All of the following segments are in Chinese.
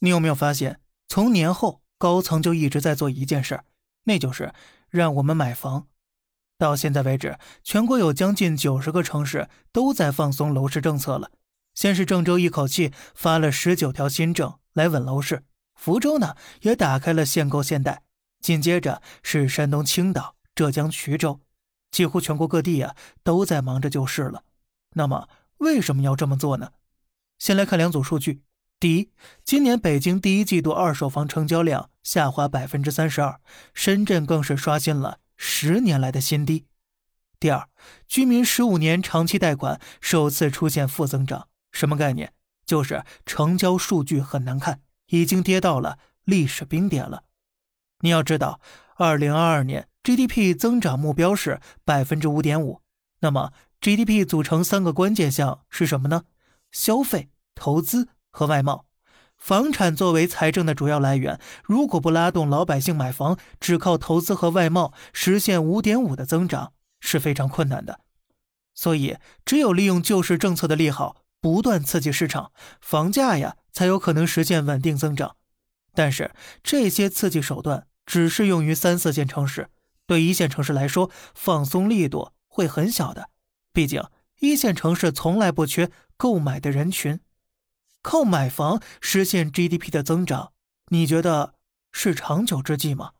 你有没有发现，从年后高层就一直在做一件事儿，那就是让我们买房。到现在为止，全国有将近九十个城市都在放松楼市政策了。先是郑州一口气发了十九条新政来稳楼市，福州呢也打开了限购限贷，紧接着是山东青岛、浙江衢州，几乎全国各地啊都在忙着救市了。那么为什么要这么做呢？先来看两组数据。第一，今年北京第一季度二手房成交量下滑百分之三十二，深圳更是刷新了十年来的新低。第二，居民十五年长期贷款首次出现负增长，什么概念？就是成交数据很难看，已经跌到了历史冰点了。你要知道，二零二二年 GDP 增长目标是百分之五点五，那么 GDP 组成三个关键项是什么呢？消费、投资。和外贸，房产作为财政的主要来源，如果不拉动老百姓买房，只靠投资和外贸实现五点五的增长是非常困难的。所以，只有利用救市政策的利好，不断刺激市场，房价呀才有可能实现稳定增长。但是，这些刺激手段只适用于三四线城市，对一线城市来说，放松力度会很小的。毕竟，一线城市从来不缺购买的人群。靠买房实现 GDP 的增长，你觉得是长久之计吗？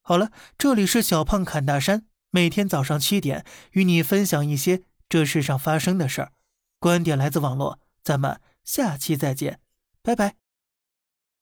好了，这里是小胖侃大山，每天早上七点与你分享一些这世上发生的事儿，观点来自网络，咱们下期再见，拜拜。